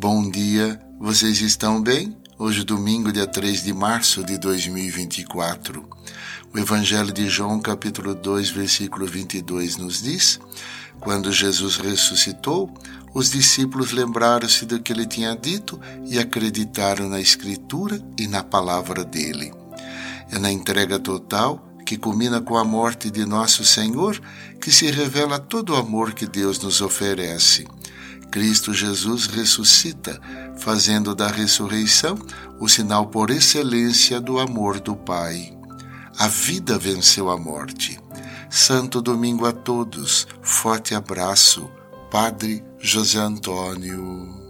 Bom dia, vocês estão bem? Hoje, domingo, dia 3 de março de 2024. O Evangelho de João, capítulo 2, versículo 22, nos diz: Quando Jesus ressuscitou, os discípulos lembraram-se do que ele tinha dito e acreditaram na Escritura e na palavra dele. É na entrega total que culmina com a morte de nosso Senhor, que se revela todo o amor que Deus nos oferece. Cristo Jesus ressuscita, fazendo da ressurreição o sinal por excelência do amor do Pai. A vida venceu a morte. Santo domingo a todos. Forte abraço. Padre José Antônio.